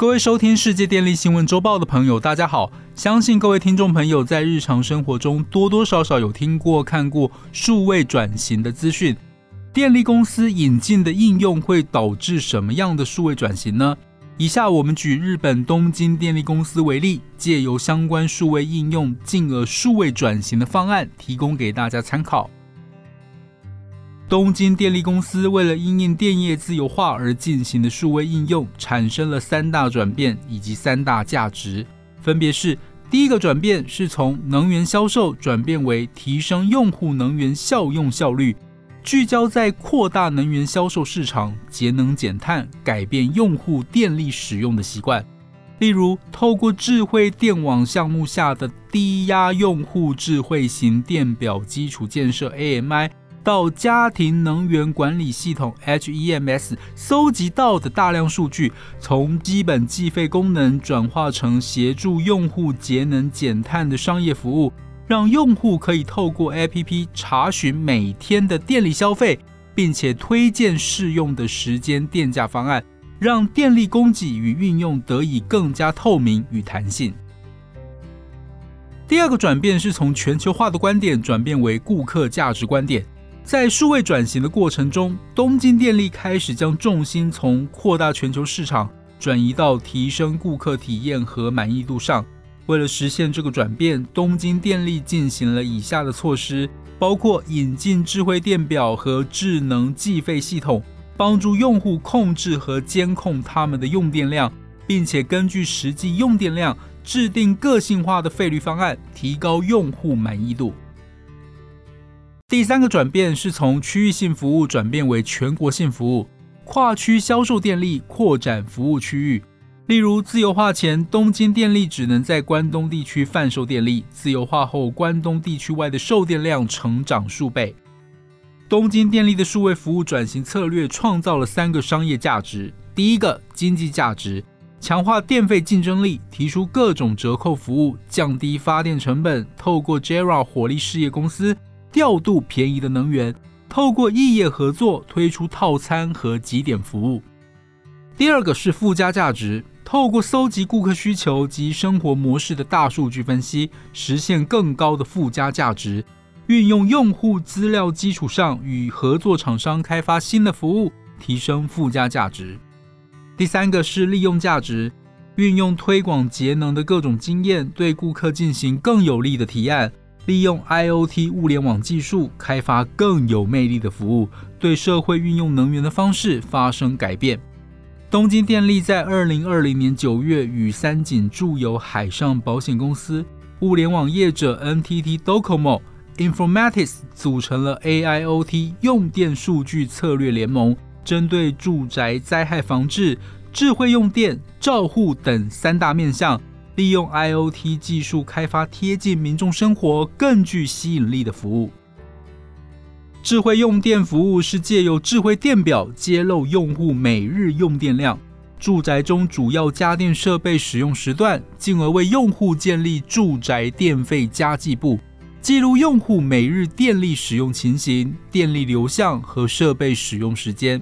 各位收听世界电力新闻周报的朋友，大家好！相信各位听众朋友在日常生活中多多少少有听过、看过数位转型的资讯。电力公司引进的应用会导致什么样的数位转型呢？以下我们举日本东京电力公司为例，借由相关数位应用，进而数位转型的方案，提供给大家参考。东京电力公司为了因应电业自由化而进行的数位应用，产生了三大转变以及三大价值，分别是：第一个转变是从能源销售转变为提升用户能源效用效率，聚焦在扩大能源销售市场、节能减碳、改变用户电力使用的习惯。例如，透过智慧电网项目下的低压用户智慧型电表基础建设 （AMI）。到家庭能源管理系统 HEMS 搜集到的大量数据，从基本计费功能转化成协助用户节能减碳的商业服务，让用户可以透过 APP 查询每天的电力消费，并且推荐适用的时间电价方案，让电力供给与运用得以更加透明与弹性。第二个转变是从全球化的观点转变为顾客价值观点。在数位转型的过程中，东京电力开始将重心从扩大全球市场转移到提升顾客体验和满意度上。为了实现这个转变，东京电力进行了以下的措施，包括引进智慧电表和智能计费系统，帮助用户控制和监控他们的用电量，并且根据实际用电量制定个性化的费率方案，提高用户满意度。第三个转变是从区域性服务转变为全国性服务，跨区销售电力，扩展服务区域。例如，自由化前，东京电力只能在关东地区贩售电力；自由化后，关东地区外的售电量成长数倍。东京电力的数位服务转型策略创造了三个商业价值：第一个，经济价值，强化电费竞争力，提出各种折扣服务，降低发电成本，透过 JERA 火力事业公司。调度便宜的能源，透过异业合作推出套餐和几点服务。第二个是附加价值，透过搜集顾客需求及生活模式的大数据分析，实现更高的附加价值。运用用户资料基础上，与合作厂商开发新的服务，提升附加价值。第三个是利用价值，运用推广节能的各种经验，对顾客进行更有利的提案。利用 IOT 物联网技术开发更有魅力的服务，对社会运用能源的方式发生改变。东京电力在二零二零年九月与三井住友海上保险公司、物联网业者 NTT Docomo Informatics 组成了 AIoT 用电数据策略联盟，针对住宅灾害防治、智慧用电、照护等三大面向。利用 IOT 技术开发贴近民众生活、更具吸引力的服务。智慧用电服务是借由智慧电表揭露用户每日用电量、住宅中主要家电设备使用时段，进而为用户建立住宅电费加计簿，记录用户每日电力使用情形、电力流向和设备使用时间。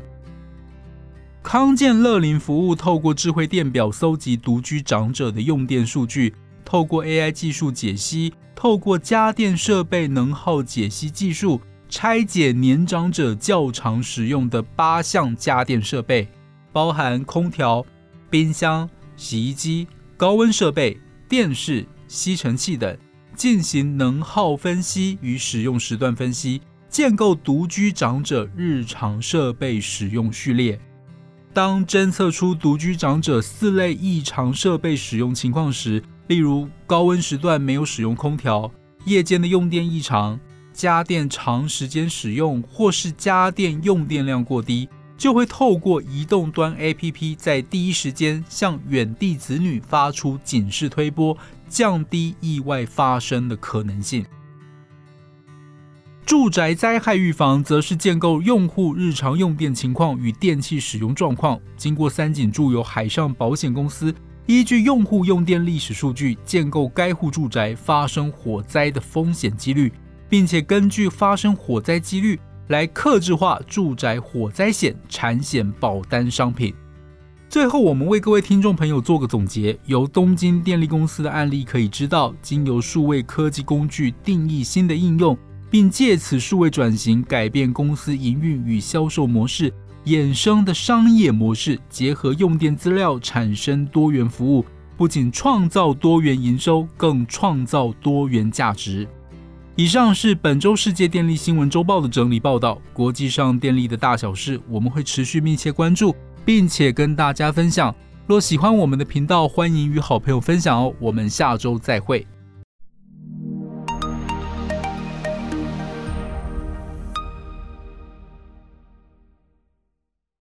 康健乐龄服务透过智慧电表搜集独居长者的用电数据，透过 AI 技术解析，透过家电设备能耗解析技术，拆解年长者较常使用的八项家电设备，包含空调、冰箱、洗衣机、高温设备、电视、吸尘器等，进行能耗分析与使用时段分析，建构独居长者日常设备使用序列。当侦测出独居长者四类异常设备使用情况时，例如高温时段没有使用空调、夜间的用电异常、家电长时间使用，或是家电用电量过低，就会透过移动端 APP 在第一时间向远地子女发出警示推波，降低意外发生的可能性。住宅灾害预防则是建构用户日常用电情况与电器使用状况，经过三井住友海上保险公司依据用户用电历史数据，建构该户住宅发生火灾的风险几率，并且根据发生火灾几率来克制化住宅火灾险产险保单商品。最后，我们为各位听众朋友做个总结：由东京电力公司的案例可以知道，经由数位科技工具定义新的应用，并借此数位转型改变公司营运与销售模式，衍生的商业模式，结合用电资料产生多元服务，不仅创造多元营收，更创造多元价值。以上是本周世界电力新闻周报的整理报道，国际上电力的大小事，我们会持续密切关注。并且跟大家分享。若喜欢我们的频道，欢迎与好朋友分享哦。我们下周再会。